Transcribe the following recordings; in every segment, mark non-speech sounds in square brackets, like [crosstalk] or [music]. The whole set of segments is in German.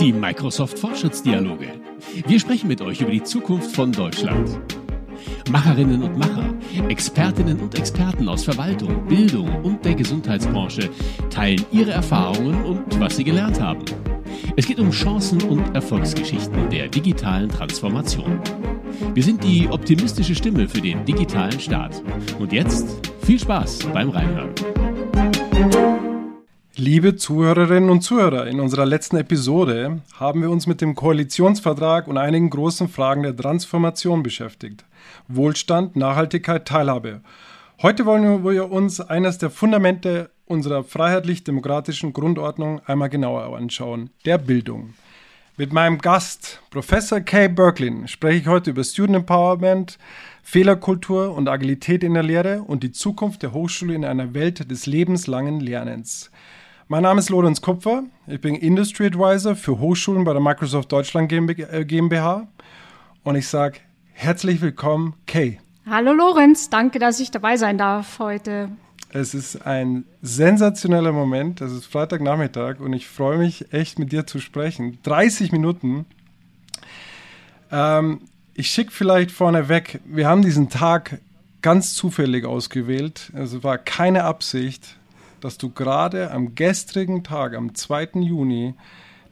Die Microsoft Fortschrittsdialoge. Wir sprechen mit euch über die Zukunft von Deutschland. Macherinnen und Macher, Expertinnen und Experten aus Verwaltung, Bildung und der Gesundheitsbranche teilen ihre Erfahrungen und was sie gelernt haben. Es geht um Chancen und Erfolgsgeschichten der digitalen Transformation. Wir sind die optimistische Stimme für den digitalen Staat. Und jetzt viel Spaß beim Reinhören. Liebe Zuhörerinnen und Zuhörer, in unserer letzten Episode haben wir uns mit dem Koalitionsvertrag und einigen großen Fragen der Transformation beschäftigt. Wohlstand, Nachhaltigkeit, Teilhabe. Heute wollen wir uns eines der Fundamente unserer freiheitlich-demokratischen Grundordnung einmal genauer anschauen, der Bildung. Mit meinem Gast, Professor Kay Berklin, spreche ich heute über Student Empowerment, Fehlerkultur und Agilität in der Lehre und die Zukunft der Hochschule in einer Welt des lebenslangen Lernens. Mein Name ist Lorenz Kupfer. Ich bin Industry Advisor für Hochschulen bei der Microsoft Deutschland GmbH. Und ich sage herzlich willkommen, Kay. Hallo Lorenz, danke, dass ich dabei sein darf heute. Es ist ein sensationeller Moment. Es ist Freitagnachmittag und ich freue mich echt mit dir zu sprechen. 30 Minuten. Ähm, ich schicke vielleicht vorneweg, wir haben diesen Tag ganz zufällig ausgewählt. Also war keine Absicht dass du gerade am gestrigen Tag, am 2. Juni,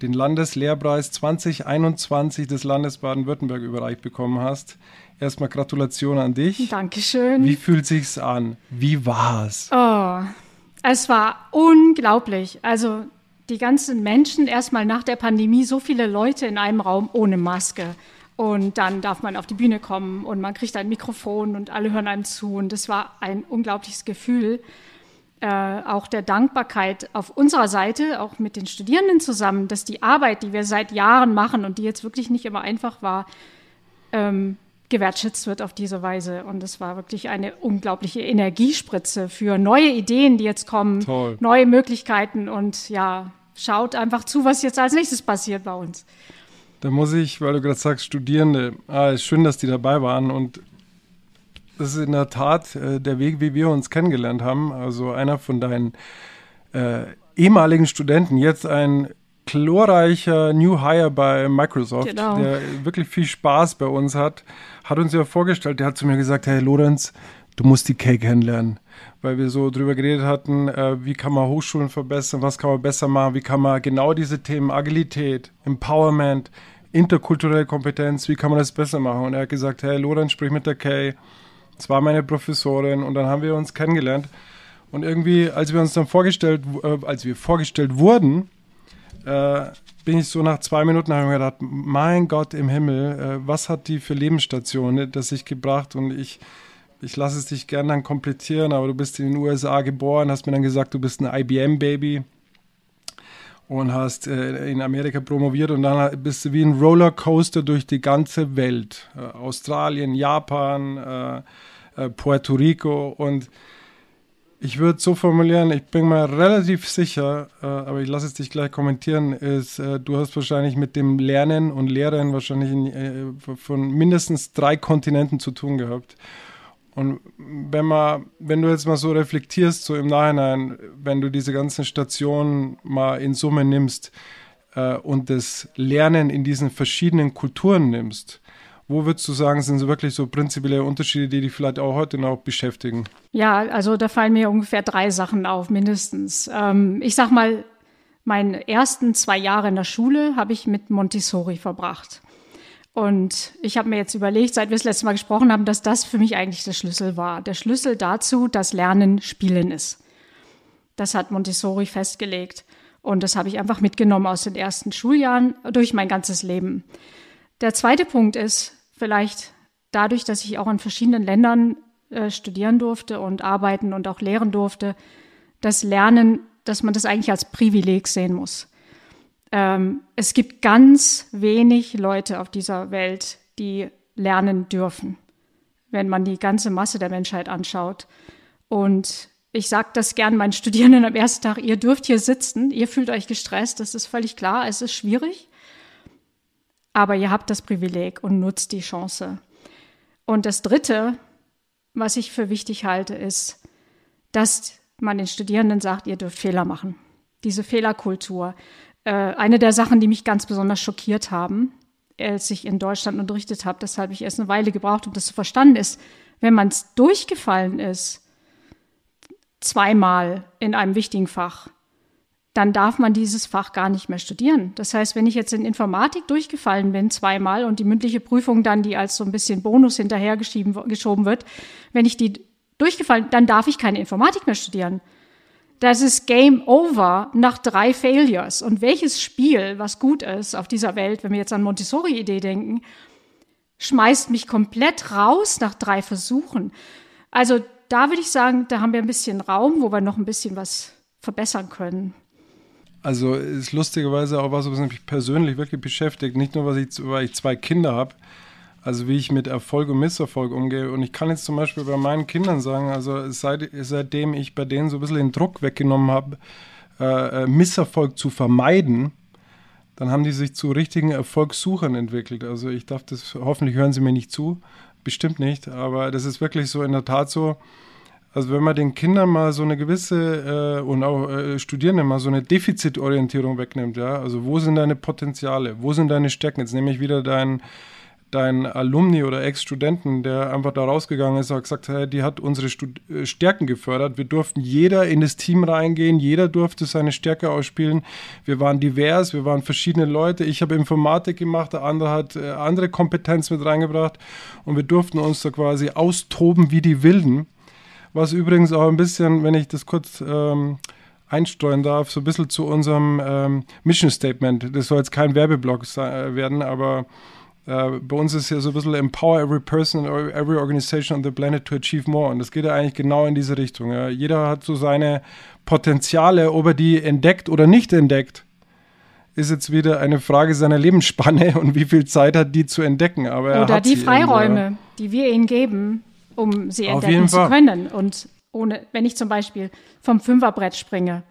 den Landeslehrpreis 2021 des Landes Baden-Württemberg überreicht bekommen hast. Erstmal Gratulation an dich. Dankeschön. Wie fühlt sich's an? Wie war's? Oh, es war unglaublich. Also die ganzen Menschen erstmal nach der Pandemie so viele Leute in einem Raum ohne Maske. Und dann darf man auf die Bühne kommen und man kriegt ein Mikrofon und alle hören einem zu. Und das war ein unglaubliches Gefühl äh, auch der Dankbarkeit auf unserer Seite, auch mit den Studierenden zusammen, dass die Arbeit, die wir seit Jahren machen und die jetzt wirklich nicht immer einfach war, ähm, gewertschätzt wird auf diese Weise. Und es war wirklich eine unglaubliche Energiespritze für neue Ideen, die jetzt kommen, Toll. neue Möglichkeiten und ja, schaut einfach zu, was jetzt als nächstes passiert bei uns. Da muss ich, weil du gerade sagst, Studierende, ah, ist schön, dass die dabei waren und das ist in der Tat äh, der Weg, wie wir uns kennengelernt haben. Also einer von deinen äh, ehemaligen Studenten, jetzt ein glorreicher New Hire bei Microsoft, genau. der wirklich viel Spaß bei uns hat, hat uns ja vorgestellt, der hat zu mir gesagt, hey Lorenz, du musst die Kay kennenlernen, weil wir so drüber geredet hatten, äh, wie kann man Hochschulen verbessern, was kann man besser machen, wie kann man genau diese Themen Agilität, Empowerment, interkulturelle Kompetenz, wie kann man das besser machen? Und er hat gesagt, hey Lorenz, sprich mit der Kay, es war meine Professorin und dann haben wir uns kennengelernt. Und irgendwie, als wir uns dann vorgestellt, äh, als wir vorgestellt wurden, äh, bin ich so nach zwei Minuten habe ich gedacht, mein Gott im Himmel, äh, was hat die für Lebensstationen das sich gebracht? Und ich, ich lasse es dich gerne dann komplettieren, aber du bist in den USA geboren, hast mir dann gesagt, du bist ein IBM-Baby und hast äh, in Amerika promoviert und dann bist du wie ein Rollercoaster durch die ganze Welt. Äh, Australien, Japan, äh, äh Puerto Rico und ich würde so formulieren, ich bin mir relativ sicher, äh, aber ich lasse es dich gleich kommentieren, ist, äh, du hast wahrscheinlich mit dem Lernen und Lehren wahrscheinlich in, von mindestens drei Kontinenten zu tun gehabt. Und wenn man, wenn du jetzt mal so reflektierst, so im Nachhinein, wenn du diese ganzen Stationen mal in Summe nimmst äh, und das Lernen in diesen verschiedenen Kulturen nimmst, wo würdest du sagen, sind so wirklich so prinzipielle Unterschiede, die dich vielleicht auch heute noch beschäftigen? Ja, also da fallen mir ungefähr drei Sachen auf, mindestens. Ähm, ich sag mal, meine ersten zwei Jahre in der Schule habe ich mit Montessori verbracht. Und ich habe mir jetzt überlegt, seit wir das letzte Mal gesprochen haben, dass das für mich eigentlich der Schlüssel war. Der Schlüssel dazu, dass Lernen Spielen ist. Das hat Montessori festgelegt. Und das habe ich einfach mitgenommen aus den ersten Schuljahren durch mein ganzes Leben. Der zweite Punkt ist vielleicht dadurch, dass ich auch in verschiedenen Ländern äh, studieren durfte und arbeiten und auch lehren durfte, das Lernen, dass man das eigentlich als Privileg sehen muss ähm, es gibt ganz wenig Leute auf dieser Welt, die lernen dürfen, wenn man die ganze Masse der Menschheit anschaut. Und ich sage das gern meinen Studierenden am ersten Tag, ihr dürft hier sitzen, ihr fühlt euch gestresst, das ist völlig klar, es ist schwierig, aber ihr habt das Privileg und nutzt die Chance. Und das Dritte, was ich für wichtig halte, ist, dass man den Studierenden sagt, ihr dürft Fehler machen. diese Fehlerkultur. Äh, eine der Sachen, die mich ganz besonders schockiert haben, als ich in Deutschland unterrichtet habe, deshalb ich erst eine Weile gebraucht, um das zu verstanden, ist, wenn man es durchgefallen ist, zweimal in einem wichtigen Fach, dann darf man dieses Fach gar nicht mehr studieren. Das heißt, wenn ich jetzt in Informatik durchgefallen bin zweimal und die mündliche Prüfung dann, die als so ein bisschen Bonus hinterhergeschoben wird, wenn ich die durchgefallen, dann darf ich keine Informatik mehr studieren. Das ist Game Over nach drei Failures. Und welches Spiel, was gut ist auf dieser Welt, wenn wir jetzt an Montessori-Idee denken, schmeißt mich komplett raus nach drei Versuchen. Also da würde ich sagen, da haben wir ein bisschen Raum, wo wir noch ein bisschen was verbessern können. Also ist lustigerweise auch was, was mich persönlich wirklich beschäftigt. Nicht nur, ich, weil ich zwei Kinder habe, also wie ich mit Erfolg und Misserfolg umgehe. Und ich kann jetzt zum Beispiel bei meinen Kindern sagen, also seit, seitdem ich bei denen so ein bisschen den Druck weggenommen habe, äh, äh, Misserfolg zu vermeiden, dann haben die sich zu richtigen Erfolgssuchern entwickelt. Also ich darf das, hoffentlich hören sie mir nicht zu, bestimmt nicht, aber das ist wirklich so in der Tat so, also wenn man den Kindern mal so eine gewisse äh, und auch äh, Studierenden mal so eine Defizitorientierung wegnimmt, ja, also wo sind deine Potenziale, wo sind deine Stärken? Jetzt nehme ich wieder dein, dein Alumni oder Ex-Studenten, der einfach da rausgegangen ist und gesagt, hey, die hat unsere Stud äh, Stärken gefördert. Wir durften jeder in das Team reingehen, jeder durfte seine Stärke ausspielen. Wir waren divers, wir waren verschiedene Leute. Ich habe Informatik gemacht, der andere hat äh, andere Kompetenz mit reingebracht und wir durften uns da quasi austoben wie die Wilden was übrigens auch ein bisschen, wenn ich das kurz ähm, einstreuen darf, so ein bisschen zu unserem ähm, Mission Statement. Das soll jetzt kein Werbeblock äh, werden, aber äh, bei uns ist ja so ein bisschen Empower every person and every organization on the planet to achieve more. Und das geht ja eigentlich genau in diese Richtung. Ja. Jeder hat so seine Potenziale, ob er die entdeckt oder nicht entdeckt ist jetzt wieder eine Frage seiner Lebensspanne [laughs] und wie viel Zeit hat die zu entdecken. Aber Oder die Freiräume, die wir ihnen geben, um sie entdecken zu können. Und ohne, wenn ich zum Beispiel vom Fünferbrett springe,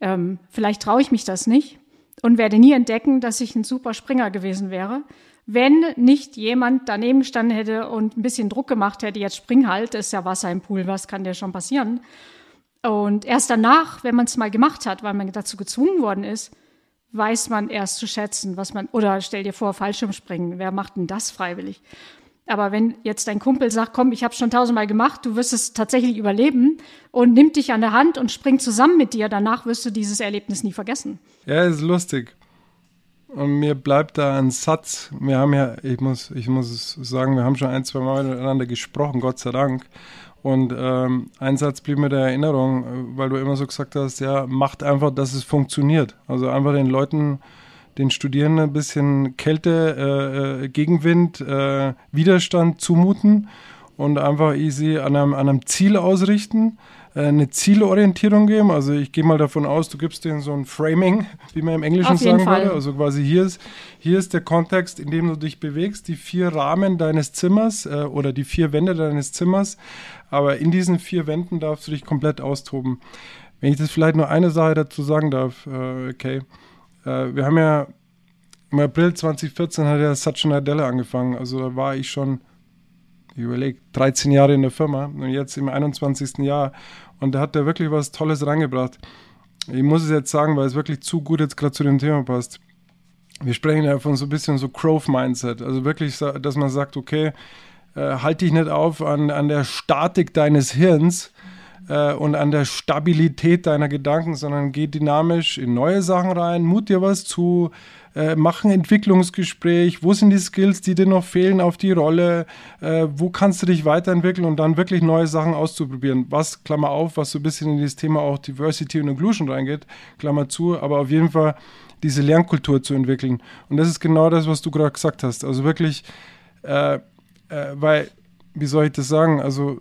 ähm, vielleicht traue ich mich das nicht und werde nie entdecken, dass ich ein super Springer gewesen wäre, wenn nicht jemand daneben gestanden hätte und ein bisschen Druck gemacht hätte, jetzt spring halt, ist ja Wasser im Pool, was kann dir schon passieren? Und erst danach, wenn man es mal gemacht hat, weil man dazu gezwungen worden ist, weiß man erst zu schätzen, was man, oder stell dir vor, Fallschirmspringen, wer macht denn das freiwillig? Aber wenn jetzt dein Kumpel sagt, komm, ich habe schon tausendmal gemacht, du wirst es tatsächlich überleben und nimmt dich an der Hand und springt zusammen mit dir, danach wirst du dieses Erlebnis nie vergessen. Ja, ist lustig. Und mir bleibt da ein Satz. Wir haben ja, ich muss, ich muss sagen, wir haben schon ein, zwei Mal miteinander gesprochen, Gott sei Dank. Und ähm, ein Satz blieb mir der Erinnerung, weil du immer so gesagt hast, ja, macht einfach, dass es funktioniert. Also einfach den Leuten den Studierenden ein bisschen Kälte, äh, äh, Gegenwind, äh, Widerstand zumuten und einfach easy an einem, an einem Ziel ausrichten, äh, eine Zielorientierung geben. Also ich gehe mal davon aus, du gibst denen so ein Framing, wie man im Englischen sagen Fall. würde. Also quasi hier ist, hier ist der Kontext, in dem du dich bewegst, die vier Rahmen deines Zimmers äh, oder die vier Wände deines Zimmers. Aber in diesen vier Wänden darfst du dich komplett austoben. Wenn ich das vielleicht nur eine Sache dazu sagen darf, äh, okay. Äh, wir haben ja im April 2014 hat ja Satya Nadella angefangen. Also da war ich schon, ich überlege, 13 Jahre in der Firma und jetzt im 21. Jahr. Und da hat er wirklich was Tolles reingebracht. Ich muss es jetzt sagen, weil es wirklich zu gut jetzt gerade zu dem Thema passt. Wir sprechen ja von so ein bisschen so Growth-Mindset. Also wirklich, dass man sagt, okay, äh, halt dich nicht auf an, an der Statik deines Hirns, äh, und an der Stabilität deiner Gedanken, sondern geh dynamisch in neue Sachen rein, mut dir was zu, äh, mach Entwicklungsgespräch, wo sind die Skills, die dir noch fehlen auf die Rolle, äh, wo kannst du dich weiterentwickeln und dann wirklich neue Sachen auszuprobieren. Was, Klammer auf, was so ein bisschen in dieses Thema auch Diversity und Inclusion reingeht, Klammer zu, aber auf jeden Fall diese Lernkultur zu entwickeln. Und das ist genau das, was du gerade gesagt hast. Also wirklich, äh, äh weil, wie soll ich das sagen? Also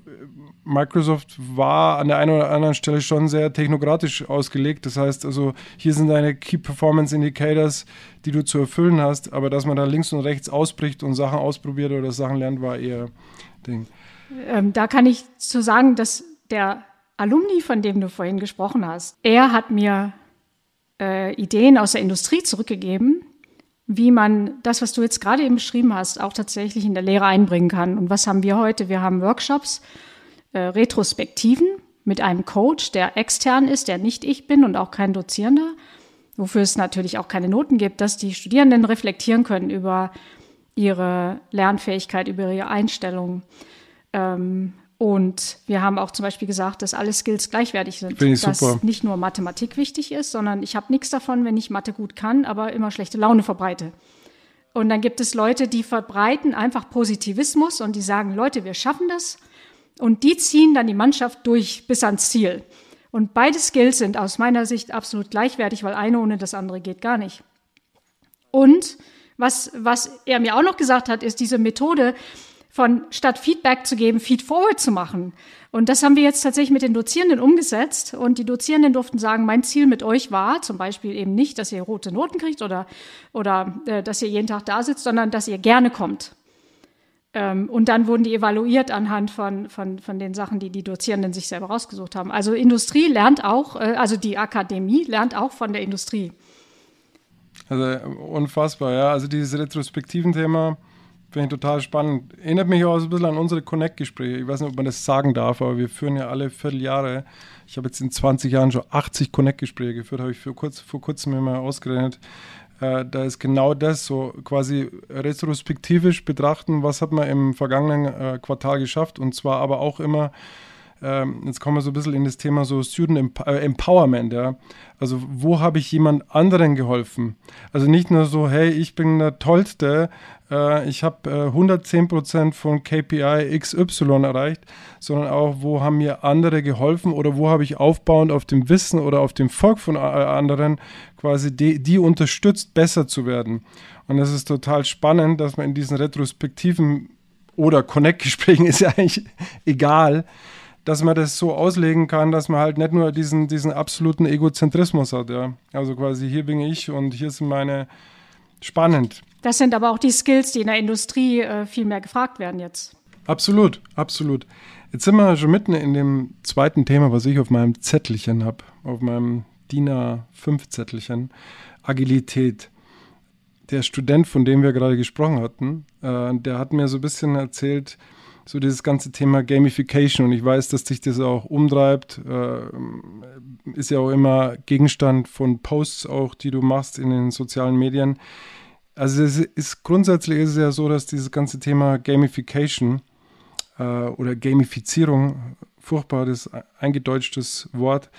Microsoft war an der einen oder anderen Stelle schon sehr technokratisch ausgelegt. Das heißt also, hier sind deine Key Performance Indicators, die du zu erfüllen hast, aber dass man da links und rechts ausbricht und Sachen ausprobiert oder Sachen lernt, war eher Ding. Ähm, da kann ich zu sagen, dass der Alumni, von dem du vorhin gesprochen hast, er hat mir äh, Ideen aus der Industrie zurückgegeben, wie man das, was du jetzt gerade eben beschrieben hast, auch tatsächlich in der Lehre einbringen kann. Und was haben wir heute? Wir haben Workshops, äh, Retrospektiven, mit einem Coach, der extern ist, der nicht ich bin und auch kein Dozierender, wofür es natürlich auch keine Noten gibt, dass die Studierenden reflektieren können über ihre Lernfähigkeit, über ihre Einstellung. Ähm, und wir haben auch zum Beispiel gesagt, dass alle Skills gleichwertig sind. Finde ich dass super. nicht nur Mathematik wichtig ist, sondern ich habe nichts davon, wenn ich Mathe gut kann, aber immer schlechte Laune verbreite. Und dann gibt es Leute, die verbreiten einfach Positivismus und die sagen, Leute, wir schaffen das. Und die ziehen dann die Mannschaft durch bis ans Ziel. Und beide Skills sind aus meiner Sicht absolut gleichwertig, weil eine ohne das andere geht gar nicht. Und was, was er mir auch noch gesagt hat, ist diese Methode von statt Feedback zu geben, Feedforward zu machen. Und das haben wir jetzt tatsächlich mit den Dozierenden umgesetzt. Und die Dozierenden durften sagen, mein Ziel mit euch war zum Beispiel eben nicht, dass ihr rote Noten kriegt oder, oder äh, dass ihr jeden Tag da sitzt, sondern dass ihr gerne kommt. Ähm, und dann wurden die evaluiert anhand von, von, von den Sachen, die die Dozierenden sich selber rausgesucht haben. Also Industrie lernt auch, äh, also die Akademie lernt auch von der Industrie. Also unfassbar, ja. Also dieses retrospektiven Thema finde ich total spannend. Erinnert mich auch so ein bisschen an unsere Connect-Gespräche. Ich weiß nicht, ob man das sagen darf, aber wir führen ja alle Vierteljahre. Ich habe jetzt in 20 Jahren schon 80 Connect-Gespräche geführt, habe ich für kurz, vor kurzem immer ausgerechnet. Äh, da ist genau das, so quasi retrospektivisch betrachten, was hat man im vergangenen äh, Quartal geschafft. Und zwar aber auch immer jetzt kommen wir so ein bisschen in das Thema so Student äh, Empowerment, ja. Also wo habe ich jemand anderen geholfen? Also nicht nur so, hey, ich bin der Tollste, äh, ich habe äh, 110% von KPI XY erreicht, sondern auch, wo haben mir andere geholfen oder wo habe ich aufbauend auf dem Wissen oder auf dem Volk von äh, anderen quasi die, die unterstützt, besser zu werden. Und das ist total spannend, dass man in diesen retrospektiven oder Connect-Gesprächen [laughs] ist ja eigentlich egal, dass man das so auslegen kann, dass man halt nicht nur diesen, diesen absoluten Egozentrismus hat. Ja. Also quasi hier bin ich und hier sind meine spannend. Das sind aber auch die Skills, die in der Industrie äh, viel mehr gefragt werden jetzt. Absolut, absolut. Jetzt sind wir schon mitten in dem zweiten Thema, was ich auf meinem Zettelchen habe, auf meinem DIN A5-Zettelchen, Agilität. Der Student, von dem wir gerade gesprochen hatten, äh, der hat mir so ein bisschen erzählt, so dieses ganze Thema Gamification. Und ich weiß, dass dich das auch umtreibt. Äh, ist ja auch immer Gegenstand von Posts auch, die du machst in den sozialen Medien. Also es ist grundsätzlich ist es ja so, dass dieses ganze Thema Gamification äh, oder Gamifizierung, furchtbares eingedeutschtes Wort,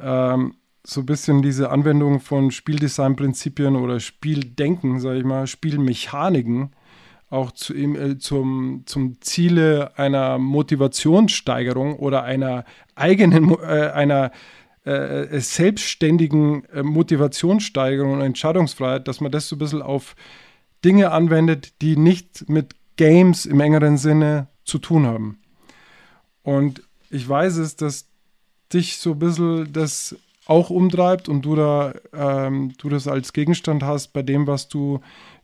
ähm, so ein bisschen diese Anwendung von Spieldesignprinzipien oder Spieldenken, sage ich mal, Spielmechaniken auch zu, äh, zum, zum Ziele einer Motivationssteigerung oder einer eigenen, äh, einer äh, selbstständigen äh, Motivationssteigerung und Entscheidungsfreiheit, dass man das so ein bisschen auf Dinge anwendet, die nicht mit Games im engeren Sinne zu tun haben. Und ich weiß es, dass dich so ein bisschen das auch umtreibt und du da ähm, du das als Gegenstand hast bei dem, was du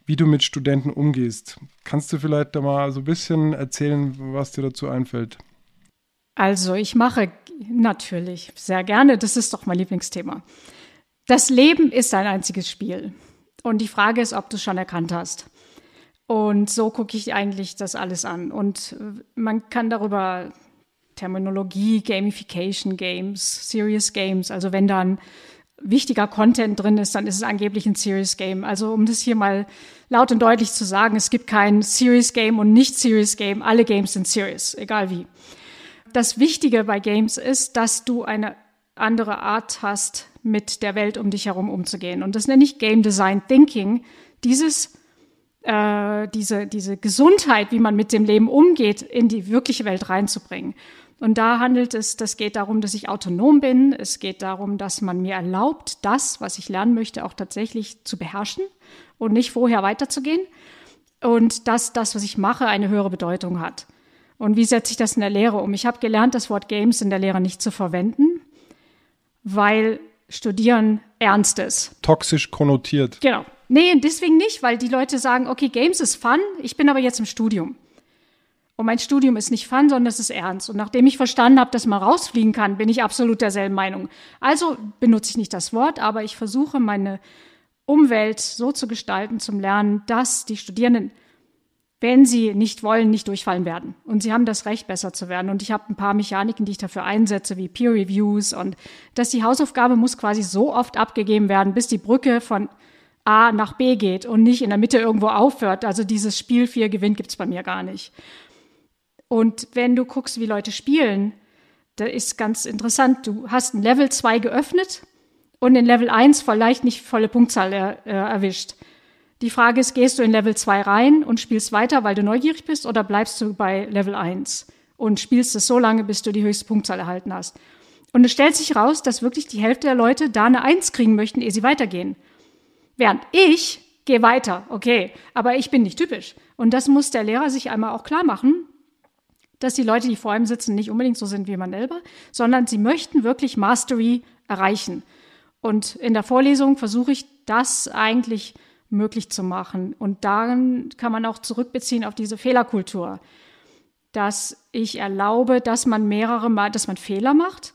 wie du mit Studenten umgehst. Kannst du vielleicht da mal so ein bisschen erzählen, was dir dazu einfällt? Also ich mache natürlich sehr gerne, das ist doch mein Lieblingsthema. Das Leben ist ein einziges Spiel. Und die Frage ist, ob du es schon erkannt hast. Und so gucke ich eigentlich das alles an. Und man kann darüber Terminologie, Gamification Games, Serious Games, also wenn dann wichtiger Content drin ist, dann ist es angeblich ein Serious Game. Also um das hier mal laut und deutlich zu sagen, es gibt kein Serious Game und nicht Serious Game. Alle Games sind serious, egal wie. Das Wichtige bei Games ist, dass du eine andere Art hast, mit der Welt um dich herum umzugehen. Und das nenne ich Game Design Thinking. Dieses, äh, diese, diese Gesundheit, wie man mit dem Leben umgeht, in die wirkliche Welt reinzubringen. Und da handelt es, das geht darum, dass ich autonom bin. Es geht darum, dass man mir erlaubt, das, was ich lernen möchte, auch tatsächlich zu beherrschen und nicht vorher weiterzugehen. Und dass das, was ich mache, eine höhere Bedeutung hat. Und wie setze ich das in der Lehre um? Ich habe gelernt, das Wort Games in der Lehre nicht zu verwenden, weil Studieren ernst ist. Toxisch konnotiert. Genau. Nee, deswegen nicht, weil die Leute sagen, okay, Games ist fun, ich bin aber jetzt im Studium. Und mein Studium ist nicht fun, sondern es ist ernst. Und nachdem ich verstanden habe, dass man rausfliegen kann, bin ich absolut derselben Meinung. Also benutze ich nicht das Wort, aber ich versuche meine Umwelt so zu gestalten zum Lernen, dass die Studierenden wenn sie nicht wollen, nicht durchfallen werden. Und sie haben das Recht, besser zu werden. Und ich habe ein paar Mechaniken, die ich dafür einsetze, wie Peer Reviews und dass die Hausaufgabe muss quasi so oft abgegeben werden, bis die Brücke von A nach B geht und nicht in der Mitte irgendwo aufhört. Also dieses Spiel 4 gewinnt gibt's bei mir gar nicht. Und wenn du guckst, wie Leute spielen, da ist ganz interessant, du hast ein Level 2 geöffnet und in Level 1 vielleicht nicht volle Punktzahl er, äh, erwischt. Die Frage ist, gehst du in Level 2 rein und spielst weiter, weil du neugierig bist, oder bleibst du bei Level 1 und spielst es so lange, bis du die höchste Punktzahl erhalten hast? Und es stellt sich raus, dass wirklich die Hälfte der Leute da eine 1 kriegen möchten, ehe sie weitergehen. Während ich gehe weiter, okay, aber ich bin nicht typisch. Und das muss der Lehrer sich einmal auch klar machen, dass die Leute, die vor ihm sitzen, nicht unbedingt so sind wie man selber, sondern sie möchten wirklich Mastery erreichen. Und in der Vorlesung versuche ich das eigentlich möglich zu machen. Und darin kann man auch zurückbeziehen auf diese Fehlerkultur, dass ich erlaube, dass man mehrere Mal, dass man Fehler macht,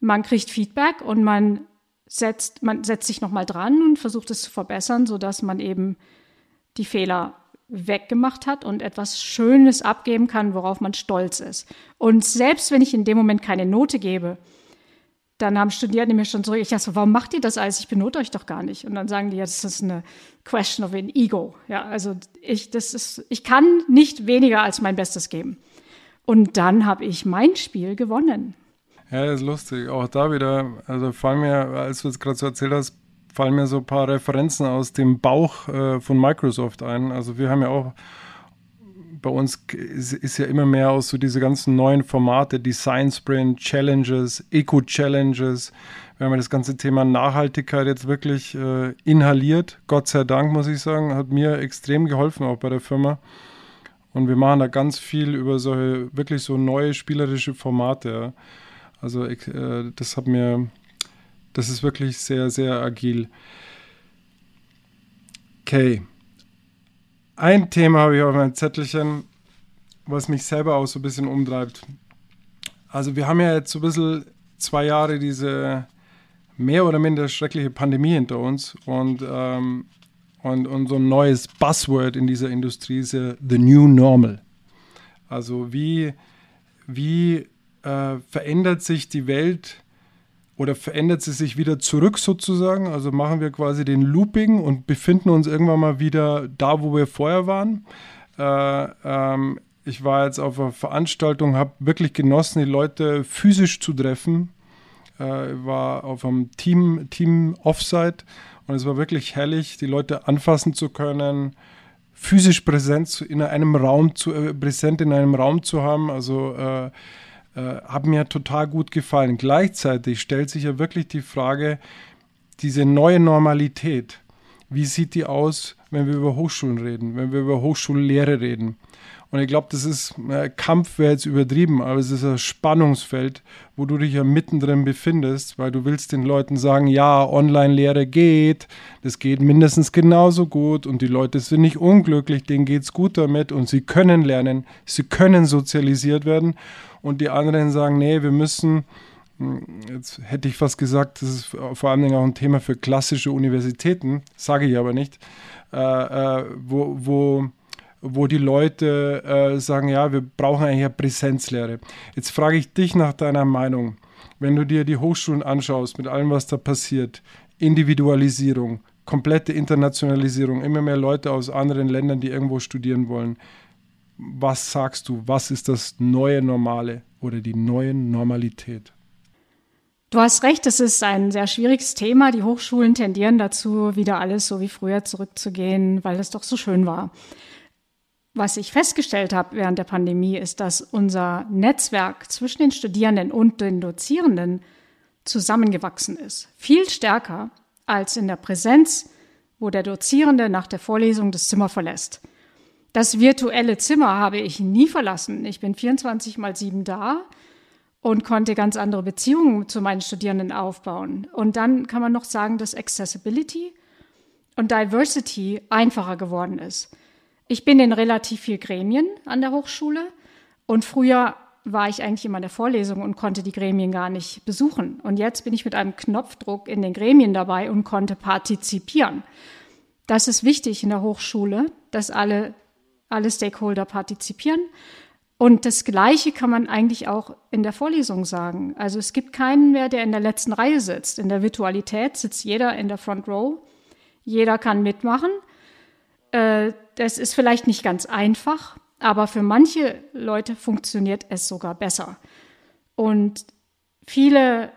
man kriegt Feedback und man setzt, man setzt sich nochmal dran und versucht es zu verbessern, sodass man eben die Fehler weggemacht hat und etwas Schönes abgeben kann, worauf man stolz ist. Und selbst wenn ich in dem Moment keine Note gebe, dann haben Studierende mir schon zurück, ich dachte so, warum macht ihr das alles? Ich benote euch doch gar nicht. Und dann sagen die, ja, das ist eine question of an ego. Ja, also ich, das ist, ich kann nicht weniger als mein Bestes geben. Und dann habe ich mein Spiel gewonnen. Ja, das ist lustig. Auch da wieder, also fallen mir, als du es gerade so erzählt hast, fallen mir so ein paar Referenzen aus dem Bauch äh, von Microsoft ein. Also wir haben ja auch bei uns ist, ja immer mehr aus so diese ganzen neuen Formate, Design Sprint, Challenges, Eco-Challenges. Wir haben ja das ganze Thema Nachhaltigkeit jetzt wirklich äh, inhaliert. Gott sei Dank, muss ich sagen, hat mir extrem geholfen, auch bei der Firma. Und wir machen da ganz viel über solche wirklich so neue spielerische Formate. Also äh, das hat mir, das ist wirklich sehr, sehr agil. Okay. Ein Thema habe ich auf meinem Zettelchen, was mich selber auch so ein bisschen umtreibt. Also wir haben ja jetzt so ein bisschen zwei Jahre diese mehr oder minder schreckliche Pandemie hinter uns und, ähm, und, und so ein neues Buzzword in dieser Industrie ist ja The New Normal. Also wie, wie äh, verändert sich die Welt oder verändert sie sich wieder zurück sozusagen? Also machen wir quasi den Looping und befinden uns irgendwann mal wieder da, wo wir vorher waren. Äh, ähm, ich war jetzt auf einer Veranstaltung, habe wirklich genossen, die Leute physisch zu treffen. Äh, war auf einem Team, Team Offsite und es war wirklich herrlich, die Leute anfassen zu können, physisch präsent in einem Raum zu, äh, präsent in einem Raum zu haben. Also äh, äh, hat mir total gut gefallen. Gleichzeitig stellt sich ja wirklich die Frage, diese neue Normalität, wie sieht die aus, wenn wir über Hochschulen reden, wenn wir über Hochschullehre reden? Und ich glaube, das ist, äh, Kampf wäre jetzt übertrieben, aber es ist ein Spannungsfeld, wo du dich ja mittendrin befindest, weil du willst den Leuten sagen, ja, Online-Lehre geht, das geht mindestens genauso gut und die Leute sind nicht unglücklich, denen geht es gut damit und sie können lernen, sie können sozialisiert werden. Und die anderen sagen, nee, wir müssen, hm, jetzt hätte ich fast gesagt, das ist vor allen Dingen auch ein Thema für klassische Universitäten, sage ich aber nicht, äh, äh, wo, wo wo die Leute äh, sagen, ja, wir brauchen eigentlich eine Präsenzlehre. Jetzt frage ich dich nach deiner Meinung. Wenn du dir die Hochschulen anschaust, mit allem, was da passiert, Individualisierung, komplette Internationalisierung, immer mehr Leute aus anderen Ländern, die irgendwo studieren wollen. Was sagst du, was ist das neue Normale oder die neue Normalität? Du hast recht, es ist ein sehr schwieriges Thema. Die Hochschulen tendieren dazu, wieder alles so wie früher zurückzugehen, weil es doch so schön war. Was ich festgestellt habe während der Pandemie, ist, dass unser Netzwerk zwischen den Studierenden und den Dozierenden zusammengewachsen ist. Viel stärker als in der Präsenz, wo der Dozierende nach der Vorlesung das Zimmer verlässt. Das virtuelle Zimmer habe ich nie verlassen. Ich bin 24 mal 7 da und konnte ganz andere Beziehungen zu meinen Studierenden aufbauen. Und dann kann man noch sagen, dass Accessibility und Diversity einfacher geworden ist. Ich bin in relativ viel Gremien an der Hochschule und früher war ich eigentlich immer in der Vorlesung und konnte die Gremien gar nicht besuchen. Und jetzt bin ich mit einem Knopfdruck in den Gremien dabei und konnte partizipieren. Das ist wichtig in der Hochschule, dass alle alle Stakeholder partizipieren. Und das Gleiche kann man eigentlich auch in der Vorlesung sagen. Also es gibt keinen mehr, der in der letzten Reihe sitzt. In der Virtualität sitzt jeder in der Front Row. Jeder kann mitmachen. Äh, das ist vielleicht nicht ganz einfach, aber für manche Leute funktioniert es sogar besser. Und viele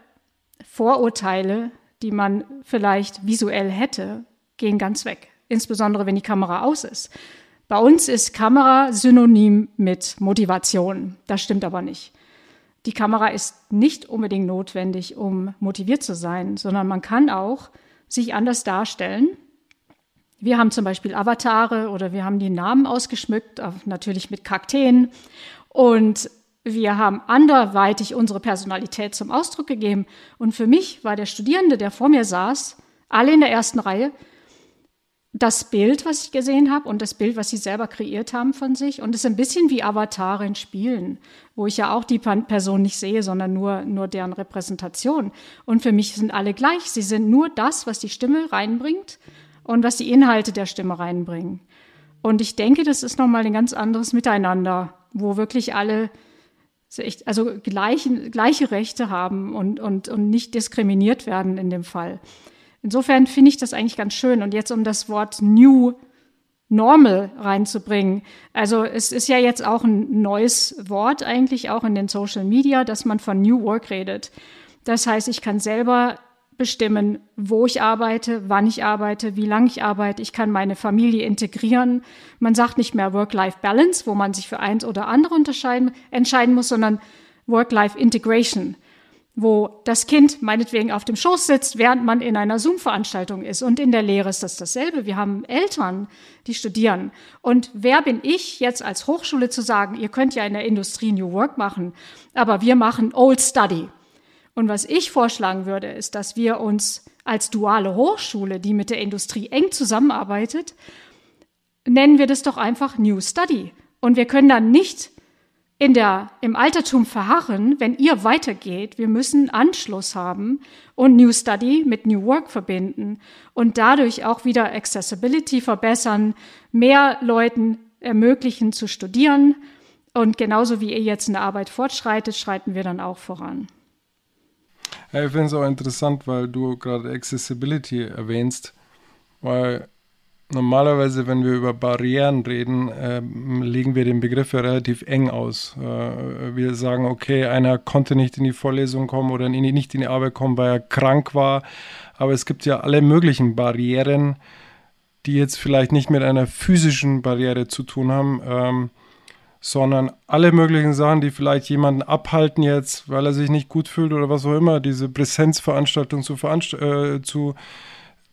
Vorurteile, die man vielleicht visuell hätte, gehen ganz weg. Insbesondere wenn die Kamera aus ist. Bei uns ist Kamera synonym mit Motivation. Das stimmt aber nicht. Die Kamera ist nicht unbedingt notwendig, um motiviert zu sein, sondern man kann auch sich anders darstellen. Wir haben zum Beispiel Avatare oder wir haben die Namen ausgeschmückt, natürlich mit Kakteen. Und wir haben anderweitig unsere Personalität zum Ausdruck gegeben. Und für mich war der Studierende, der vor mir saß, alle in der ersten Reihe, das Bild, was ich gesehen habe und das Bild, was sie selber kreiert haben von sich. Und es ist ein bisschen wie Avatare in Spielen, wo ich ja auch die Person nicht sehe, sondern nur, nur deren Repräsentation. Und für mich sind alle gleich. Sie sind nur das, was die Stimme reinbringt und was die Inhalte der Stimme reinbringen. Und ich denke, das ist nochmal ein ganz anderes Miteinander, wo wirklich alle also gleiche, gleiche Rechte haben und, und, und nicht diskriminiert werden in dem Fall. Insofern finde ich das eigentlich ganz schön. Und jetzt um das Wort New Normal reinzubringen. Also es ist ja jetzt auch ein neues Wort eigentlich auch in den Social Media, dass man von New Work redet. Das heißt, ich kann selber bestimmen, wo ich arbeite, wann ich arbeite, wie lange ich arbeite. Ich kann meine Familie integrieren. Man sagt nicht mehr Work-Life-Balance, wo man sich für eins oder andere entscheiden muss, sondern Work-Life-Integration wo das Kind meinetwegen auf dem Schoß sitzt, während man in einer Zoom-Veranstaltung ist. Und in der Lehre ist das dasselbe. Wir haben Eltern, die studieren. Und wer bin ich jetzt als Hochschule zu sagen, ihr könnt ja in der Industrie New Work machen, aber wir machen Old Study. Und was ich vorschlagen würde, ist, dass wir uns als duale Hochschule, die mit der Industrie eng zusammenarbeitet, nennen wir das doch einfach New Study. Und wir können dann nicht in der, im Altertum verharren, wenn ihr weitergeht. Wir müssen Anschluss haben und New Study mit New Work verbinden und dadurch auch wieder Accessibility verbessern, mehr Leuten ermöglichen zu studieren. Und genauso wie ihr jetzt in der Arbeit fortschreitet, schreiten wir dann auch voran. Ja, ich finde es auch interessant, weil du gerade Accessibility erwähnst, weil Normalerweise, wenn wir über Barrieren reden, äh, legen wir den Begriff ja relativ eng aus. Äh, wir sagen, okay, einer konnte nicht in die Vorlesung kommen oder in, nicht in die Arbeit kommen, weil er krank war. Aber es gibt ja alle möglichen Barrieren, die jetzt vielleicht nicht mit einer physischen Barriere zu tun haben, ähm, sondern alle möglichen Sachen, die vielleicht jemanden abhalten jetzt, weil er sich nicht gut fühlt oder was auch immer, diese Präsenzveranstaltung zu, veranst äh, zu,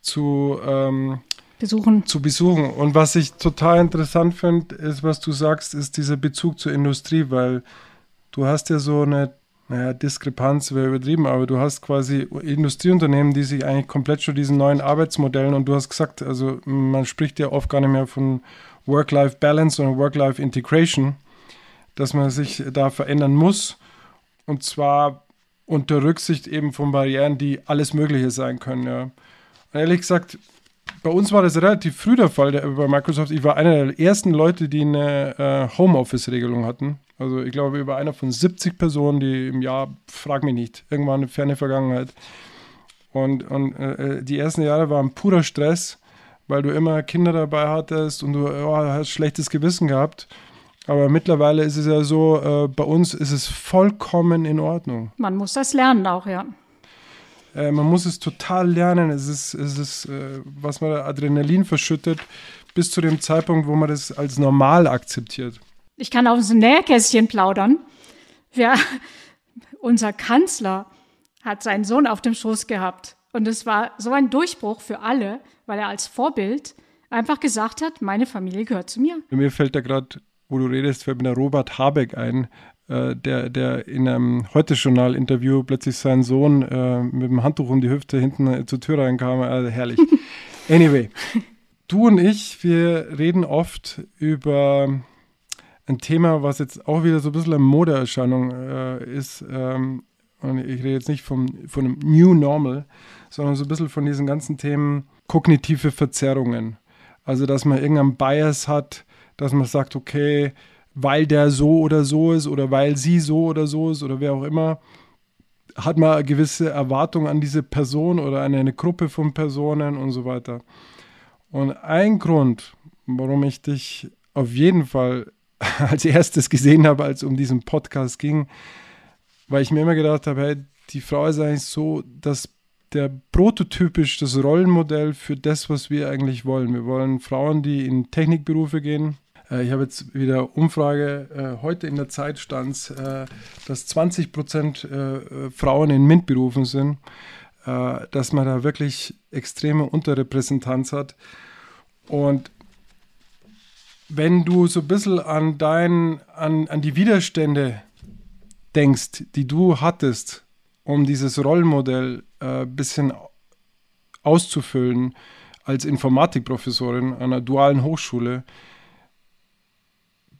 zu ähm, besuchen. Zu besuchen. Und was ich total interessant finde, ist, was du sagst, ist dieser Bezug zur Industrie, weil du hast ja so eine, naja, Diskrepanz wäre übertrieben, aber du hast quasi Industrieunternehmen, die sich eigentlich komplett schon diesen neuen Arbeitsmodellen und du hast gesagt, also man spricht ja oft gar nicht mehr von Work-Life-Balance, sondern Work-Life-Integration, dass man sich da verändern muss. Und zwar unter Rücksicht eben von Barrieren, die alles Mögliche sein können. Ja. Und ehrlich gesagt, bei uns war das relativ früh der Fall der, bei Microsoft. Ich war einer der ersten Leute, die eine äh, Homeoffice-Regelung hatten. Also ich glaube, über einer von 70 Personen, die im Jahr, frag mich nicht, irgendwann eine ferne Vergangenheit. Und, und äh, äh, die ersten Jahre waren purer Stress, weil du immer Kinder dabei hattest und du oh, hast schlechtes Gewissen gehabt. Aber mittlerweile ist es ja so, äh, bei uns ist es vollkommen in Ordnung. Man muss das lernen auch, ja. Äh, man muss es total lernen. Es ist, es ist äh, was man Adrenalin verschüttet, bis zu dem Zeitpunkt, wo man das als normal akzeptiert. Ich kann aus dem Nähkästchen plaudern. Ja, [laughs] unser Kanzler hat seinen Sohn auf dem Schoß gehabt. Und es war so ein Durchbruch für alle, weil er als Vorbild einfach gesagt hat, meine Familie gehört zu mir. Mir fällt da gerade, wo du redest, fällt mir Robert Habeck ein, äh, der, der in einem Heute-Journal-Interview plötzlich seinen Sohn äh, mit dem Handtuch um die Hüfte hinten äh, zur Tür reinkam. Also herrlich. [laughs] Anyway, du und ich, wir reden oft über ein Thema, was jetzt auch wieder so ein bisschen eine Modeerscheinung äh, ist. Ähm, und ich rede jetzt nicht vom, von einem New Normal, sondern so ein bisschen von diesen ganzen Themen kognitive Verzerrungen. Also, dass man irgendeinen Bias hat, dass man sagt, okay, weil der so oder so ist oder weil sie so oder so ist oder wer auch immer, hat man eine gewisse Erwartung an diese Person oder an eine Gruppe von Personen und so weiter. Und ein Grund, warum ich dich auf jeden Fall [laughs] als erstes gesehen habe, als es um diesen Podcast ging, weil ich mir immer gedacht habe, hey, die Frau ist eigentlich so, dass der prototypisch das Rollenmodell für das, was wir eigentlich wollen. Wir wollen Frauen, die in Technikberufe gehen. Äh, ich habe jetzt wieder Umfrage, äh, heute in der Zeit stand äh, dass 20 Prozent Frauen in MINT-Berufen sind, dass man da wirklich extreme Unterrepräsentanz hat. Und wenn du so ein bisschen an, dein, an, an die Widerstände denkst, die du hattest, um dieses Rollenmodell ein äh, bisschen auszufüllen als Informatikprofessorin an einer dualen Hochschule,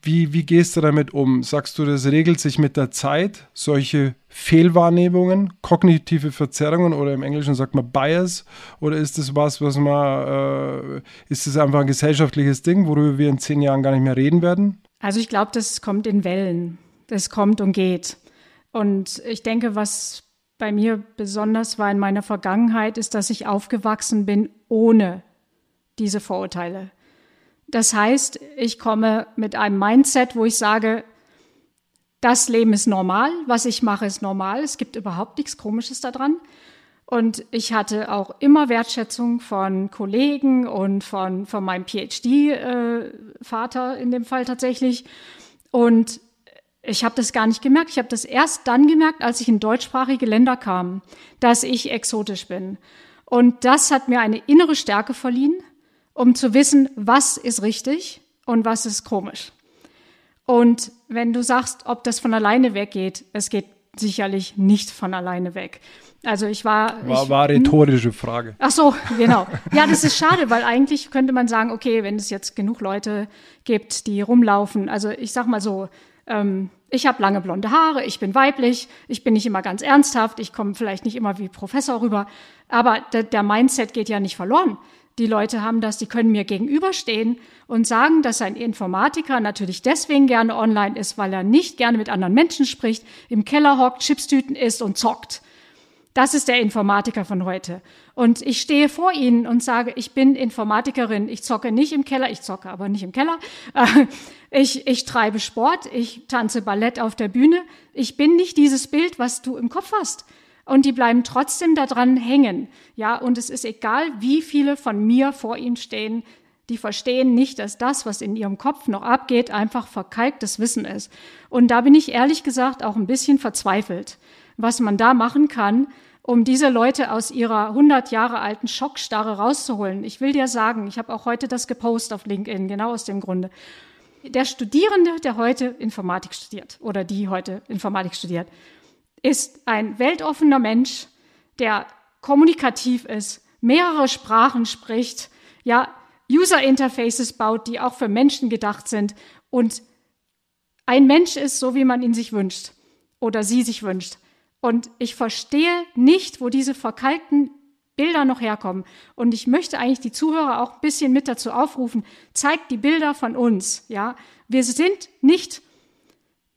wie, wie gehst du damit um? Sagst du, das regelt sich mit der Zeit, solche Fehlwahrnehmungen, kognitive Verzerrungen oder im Englischen sagt man Bias? Oder ist das was, was man, äh, ist das einfach ein gesellschaftliches Ding, worüber wir in zehn Jahren gar nicht mehr reden werden? Also ich glaube, das kommt in Wellen. Das kommt und geht. Und ich denke, was bei mir besonders war in meiner Vergangenheit, ist, dass ich aufgewachsen bin ohne diese Vorurteile. Das heißt, ich komme mit einem Mindset, wo ich sage, das Leben ist normal, was ich mache ist normal, es gibt überhaupt nichts Komisches daran. Und ich hatte auch immer Wertschätzung von Kollegen und von, von meinem PhD-Vater äh, in dem Fall tatsächlich. Und ich habe das gar nicht gemerkt. Ich habe das erst dann gemerkt, als ich in deutschsprachige Länder kam, dass ich exotisch bin. Und das hat mir eine innere Stärke verliehen, um zu wissen, was ist richtig und was ist komisch. Und wenn du sagst, ob das von alleine weggeht, es geht sicherlich nicht von alleine weg. Also ich war. War, ich, war rhetorische Frage. Ach so, genau. Ja, das ist schade, weil eigentlich könnte man sagen, okay, wenn es jetzt genug Leute gibt, die rumlaufen. Also ich sag mal so, ähm, ich habe lange blonde Haare, ich bin weiblich, ich bin nicht immer ganz ernsthaft, ich komme vielleicht nicht immer wie Professor rüber, aber der, der Mindset geht ja nicht verloren. Die Leute haben das, die können mir gegenüberstehen und sagen, dass ein Informatiker natürlich deswegen gerne online ist, weil er nicht gerne mit anderen Menschen spricht, im Keller hockt, Chipstüten isst und zockt. Das ist der Informatiker von heute. Und ich stehe vor Ihnen und sage, ich bin Informatikerin. Ich zocke nicht im Keller, ich zocke aber nicht im Keller. Ich, ich treibe Sport, ich tanze Ballett auf der Bühne. Ich bin nicht dieses Bild, was du im Kopf hast. Und die bleiben trotzdem daran hängen. Ja, und es ist egal, wie viele von mir vor ihnen stehen. Die verstehen nicht, dass das, was in ihrem Kopf noch abgeht, einfach verkalktes Wissen ist. Und da bin ich ehrlich gesagt auch ein bisschen verzweifelt was man da machen kann, um diese Leute aus ihrer 100 Jahre alten Schockstarre rauszuholen. Ich will dir sagen, ich habe auch heute das gepostet auf LinkedIn, genau aus dem Grunde. Der Studierende, der heute Informatik studiert oder die heute Informatik studiert, ist ein weltoffener Mensch, der kommunikativ ist, mehrere Sprachen spricht, ja, User Interfaces baut, die auch für Menschen gedacht sind und ein Mensch ist, so wie man ihn sich wünscht oder sie sich wünscht. Und ich verstehe nicht, wo diese verkalkten Bilder noch herkommen. Und ich möchte eigentlich die Zuhörer auch ein bisschen mit dazu aufrufen, zeigt die Bilder von uns, ja. Wir sind nicht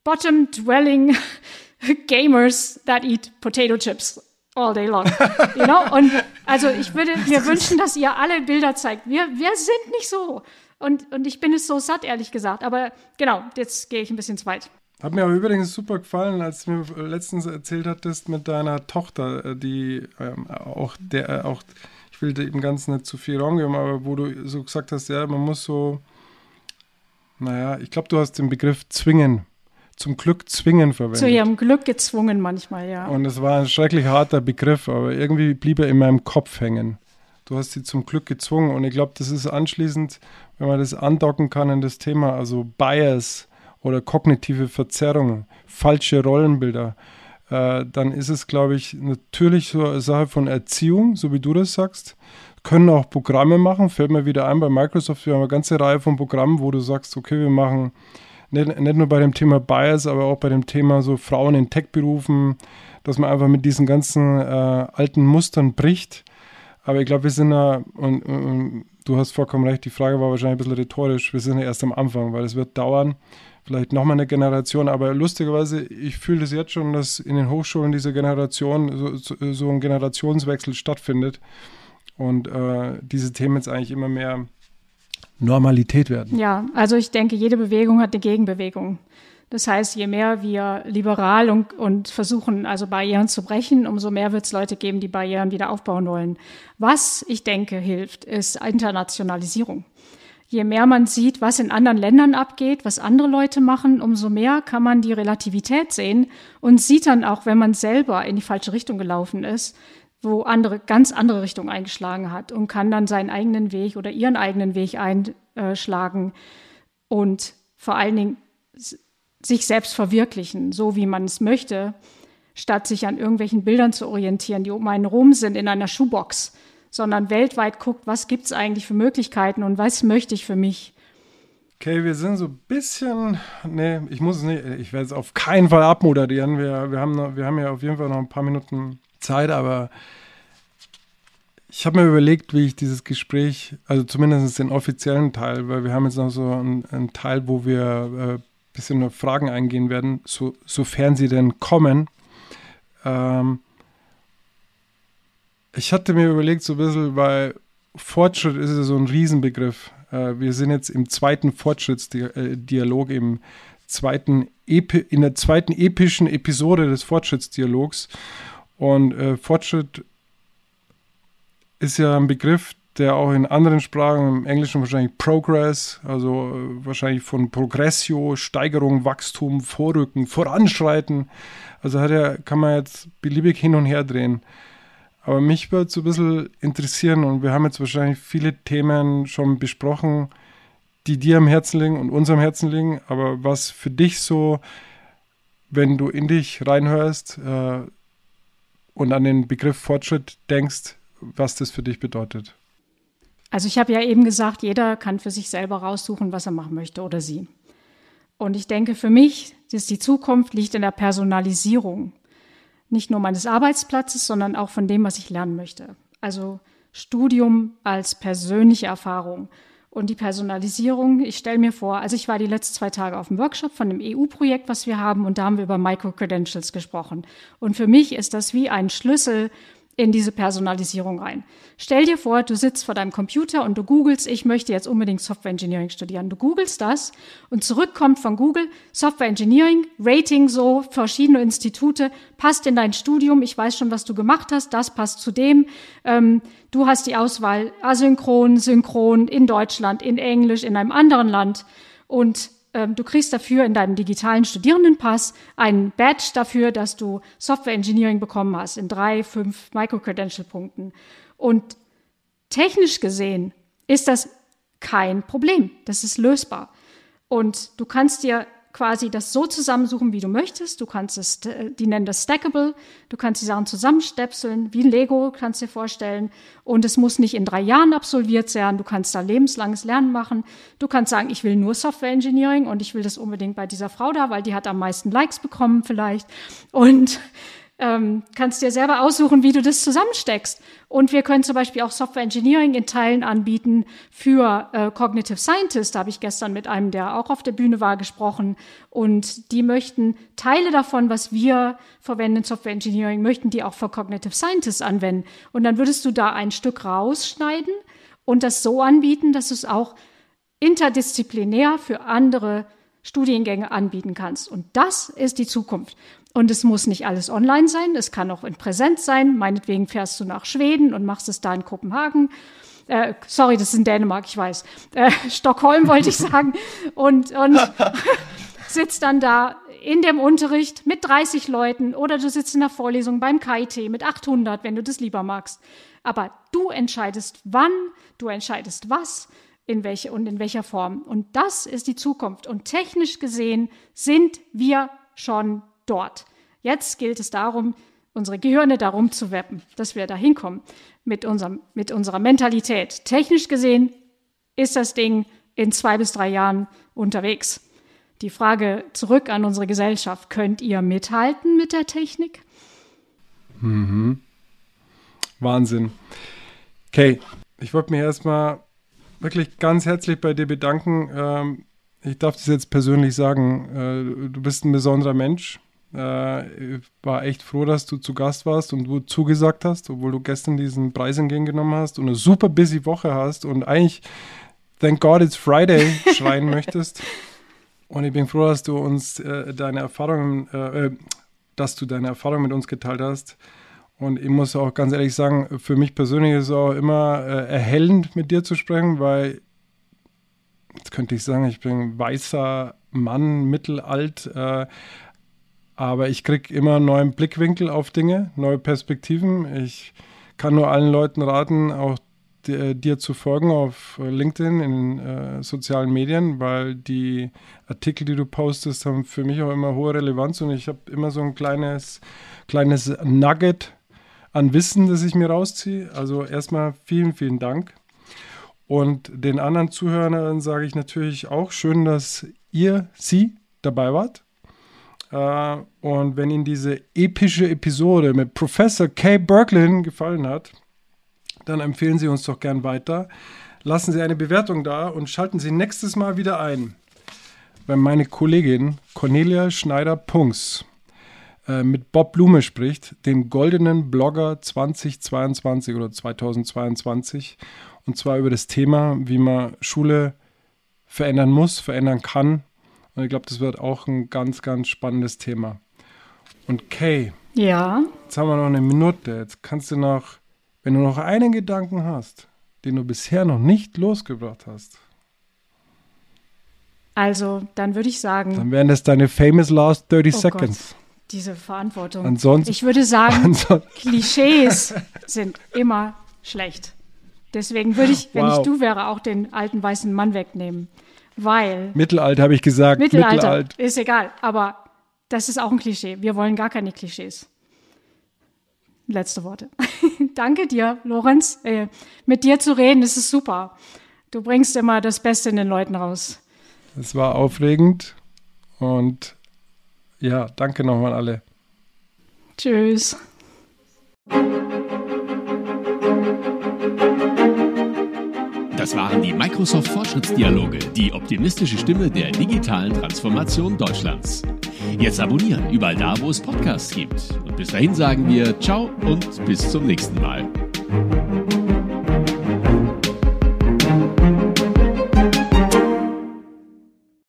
bottom-dwelling [laughs] Gamers that eat potato chips all day long. [laughs] You know? Und also ich würde mir wünschen, dass ihr alle Bilder zeigt. Wir, wir sind nicht so. Und, und ich bin es so satt, ehrlich gesagt. Aber genau, jetzt gehe ich ein bisschen zu weit. Hat mir aber übrigens super gefallen, als du mir letztens erzählt hattest mit deiner Tochter, äh, die ähm, auch der, äh, auch, ich will dem Ganzen nicht zu viel Raum geben, aber wo du so gesagt hast, ja, man muss so, naja, ich glaube, du hast den Begriff zwingen, zum Glück zwingen verwendet. Zu ihrem Glück gezwungen manchmal, ja. Und es war ein schrecklich harter Begriff, aber irgendwie blieb er in meinem Kopf hängen. Du hast sie zum Glück gezwungen und ich glaube, das ist anschließend, wenn man das andocken kann in das Thema, also Bias, oder kognitive Verzerrungen, falsche Rollenbilder, äh, dann ist es, glaube ich, natürlich so eine Sache von Erziehung, so wie du das sagst. Können auch Programme machen, fällt mir wieder ein bei Microsoft, wir haben eine ganze Reihe von Programmen, wo du sagst, okay, wir machen nicht, nicht nur bei dem Thema Bias, aber auch bei dem Thema so Frauen in Tech-Berufen, dass man einfach mit diesen ganzen äh, alten Mustern bricht. Aber ich glaube, wir sind da, und, und, du hast vollkommen recht, die Frage war wahrscheinlich ein bisschen rhetorisch. Wir sind ja erst am Anfang, weil es wird dauern, vielleicht nochmal eine Generation. Aber lustigerweise, ich fühle das jetzt schon, dass in den Hochschulen diese Generation, so, so ein Generationswechsel stattfindet und äh, diese Themen jetzt eigentlich immer mehr Normalität werden. Ja, also ich denke, jede Bewegung hat eine Gegenbewegung. Das heißt, je mehr wir liberal und, und versuchen, also Barrieren zu brechen, umso mehr wird es Leute geben, die Barrieren wieder aufbauen wollen. Was ich denke hilft, ist Internationalisierung. Je mehr man sieht, was in anderen Ländern abgeht, was andere Leute machen, umso mehr kann man die Relativität sehen und sieht dann auch, wenn man selber in die falsche Richtung gelaufen ist, wo andere ganz andere Richtung eingeschlagen hat und kann dann seinen eigenen Weg oder ihren eigenen Weg einschlagen und vor allen Dingen sich selbst verwirklichen, so wie man es möchte, statt sich an irgendwelchen Bildern zu orientieren, die um einen rum sind in einer Schuhbox, sondern weltweit guckt, was gibt es eigentlich für Möglichkeiten und was möchte ich für mich. Okay, wir sind so ein bisschen, nee, ich muss es nicht, ich werde es auf keinen Fall abmoderieren. Wir, wir, haben noch, wir haben ja auf jeden Fall noch ein paar Minuten Zeit, aber ich habe mir überlegt, wie ich dieses Gespräch, also zumindest den offiziellen Teil, weil wir haben jetzt noch so einen, einen Teil, wo wir äh, bisschen nur Fragen eingehen werden, so, sofern sie denn kommen. Ähm, ich hatte mir überlegt, so ein bisschen, weil Fortschritt ist ja so ein Riesenbegriff. Äh, wir sind jetzt im zweiten Fortschrittsdialog, im zweiten in der zweiten epischen Episode des Fortschrittsdialogs. Und äh, Fortschritt ist ja ein Begriff, der auch in anderen Sprachen, im Englischen wahrscheinlich Progress, also äh, wahrscheinlich von Progressio, Steigerung, Wachstum, Vorrücken, Voranschreiten. Also hat er, kann man jetzt beliebig hin und her drehen. Aber mich würde so ein bisschen interessieren und wir haben jetzt wahrscheinlich viele Themen schon besprochen, die dir am Herzen liegen und uns am Herzen liegen. Aber was für dich so, wenn du in dich reinhörst äh, und an den Begriff Fortschritt denkst, was das für dich bedeutet? Also ich habe ja eben gesagt, jeder kann für sich selber raussuchen, was er machen möchte oder sie. Und ich denke, für mich ist die Zukunft liegt in der Personalisierung. Nicht nur meines Arbeitsplatzes, sondern auch von dem, was ich lernen möchte. Also Studium als persönliche Erfahrung. Und die Personalisierung, ich stelle mir vor, also ich war die letzten zwei Tage auf dem Workshop von dem EU-Projekt, was wir haben, und da haben wir über Micro-Credentials gesprochen. Und für mich ist das wie ein Schlüssel in diese Personalisierung rein. Stell dir vor, du sitzt vor deinem Computer und du googelst, ich möchte jetzt unbedingt Software Engineering studieren. Du googelst das und zurückkommt von Google Software Engineering, Rating so, verschiedene Institute, passt in dein Studium, ich weiß schon, was du gemacht hast, das passt zu dem. Ähm, du hast die Auswahl asynchron, synchron, in Deutschland, in Englisch, in einem anderen Land und ähm, du kriegst dafür in deinem digitalen Studierendenpass einen Badge dafür, dass du Software Engineering bekommen hast in drei, fünf Micro-Credential-Punkten. Und technisch gesehen ist das kein Problem. Das ist lösbar. Und du kannst dir quasi das so zusammensuchen, wie du möchtest. Du kannst es, äh, die nennen das Stackable. Du kannst die Sachen zusammenstöpseln, wie Lego, kannst dir vorstellen. Und es muss nicht in drei Jahren absolviert sein. Du kannst da lebenslanges Lernen machen. Du kannst sagen, ich will nur Software Engineering und ich will das unbedingt bei dieser Frau da, weil die hat am meisten Likes bekommen vielleicht. Und ähm, kannst dir selber aussuchen, wie du das zusammensteckst. Und wir können zum Beispiel auch Software Engineering in Teilen anbieten für äh, Cognitive Scientists. Da habe ich gestern mit einem, der auch auf der Bühne war, gesprochen. Und die möchten Teile davon, was wir verwenden Software Engineering, möchten die auch für Cognitive Scientists anwenden. Und dann würdest du da ein Stück rausschneiden und das so anbieten, dass du es auch interdisziplinär für andere Studiengänge anbieten kannst. Und das ist die Zukunft. Und es muss nicht alles online sein, es kann auch in Präsenz sein. Meinetwegen fährst du nach Schweden und machst es da in Kopenhagen. Äh, sorry, das ist in Dänemark, ich weiß. Äh, Stockholm wollte ich sagen. Und, und [laughs] sitzt dann da in dem Unterricht mit 30 Leuten oder du sitzt in der Vorlesung beim KIT mit 800, wenn du das lieber magst. Aber du entscheidest wann, du entscheidest was in welche und in welcher Form. Und das ist die Zukunft. Und technisch gesehen sind wir schon dort. Jetzt gilt es darum, unsere Gehirne darum zu weppen, dass wir da hinkommen mit, mit unserer Mentalität. Technisch gesehen ist das Ding in zwei bis drei Jahren unterwegs. Die Frage zurück an unsere Gesellschaft, könnt ihr mithalten mit der Technik? Mhm. Wahnsinn. Okay, ich wollte mich erstmal wirklich ganz herzlich bei dir bedanken. Ähm, ich darf das jetzt persönlich sagen. Äh, du bist ein besonderer Mensch. Äh, ich war echt froh, dass du zu Gast warst und du zugesagt hast, obwohl du gestern diesen Preis entgegengenommen hast und eine super busy Woche hast und eigentlich Thank God it's Friday [laughs] schreien möchtest. Und ich bin froh, dass du uns äh, deine Erfahrungen, äh, äh, dass du deine Erfahrungen mit uns geteilt hast. Und ich muss auch ganz ehrlich sagen, für mich persönlich ist es auch immer äh, erhellend, mit dir zu sprechen, weil jetzt könnte ich sagen, ich bin weißer Mann, mittelalt, äh, aber ich kriege immer einen neuen Blickwinkel auf Dinge, neue Perspektiven. Ich kann nur allen Leuten raten, auch dir, dir zu folgen auf LinkedIn, in äh, sozialen Medien, weil die Artikel, die du postest, haben für mich auch immer hohe Relevanz und ich habe immer so ein kleines, kleines Nugget an Wissen, das ich mir rausziehe. Also erstmal vielen, vielen Dank. Und den anderen Zuhörern sage ich natürlich auch schön, dass ihr, sie dabei wart. Äh, und wenn Ihnen diese epische Episode mit Professor Kay Berklin gefallen hat, dann empfehlen Sie uns doch gern weiter. Lassen Sie eine Bewertung da und schalten Sie nächstes Mal wieder ein, wenn meine Kollegin Cornelia Schneider-Punks äh, mit Bob Blume spricht, dem goldenen Blogger 2022 oder 2022, und zwar über das Thema, wie man Schule verändern muss, verändern kann. Und ich glaube, das wird auch ein ganz, ganz spannendes Thema. Und Kay, ja. jetzt haben wir noch eine Minute. Jetzt kannst du noch wenn du noch einen Gedanken hast, den du bisher noch nicht losgebracht hast, also dann würde ich sagen. Dann wären das deine famous last 30 oh seconds. Gott, diese Verantwortung. Ansonsten, ich würde sagen, Klischees sind immer schlecht. Deswegen würde ich, wenn wow. ich du wäre, auch den alten weißen Mann wegnehmen. Weil. Mittelalter habe ich gesagt. Mittelalter, Mittelalter. Ist egal. Aber das ist auch ein Klischee. Wir wollen gar keine Klischees. Letzte Worte. [laughs] Danke dir, Lorenz. Äh, mit dir zu reden, das ist super. Du bringst immer das Beste in den Leuten raus. Es war aufregend und ja, danke nochmal alle. Tschüss. Das waren die Microsoft Fortschrittsdialoge, die optimistische Stimme der digitalen Transformation Deutschlands. Jetzt abonnieren, überall da, wo es Podcasts gibt. Und bis dahin sagen wir Ciao und bis zum nächsten Mal.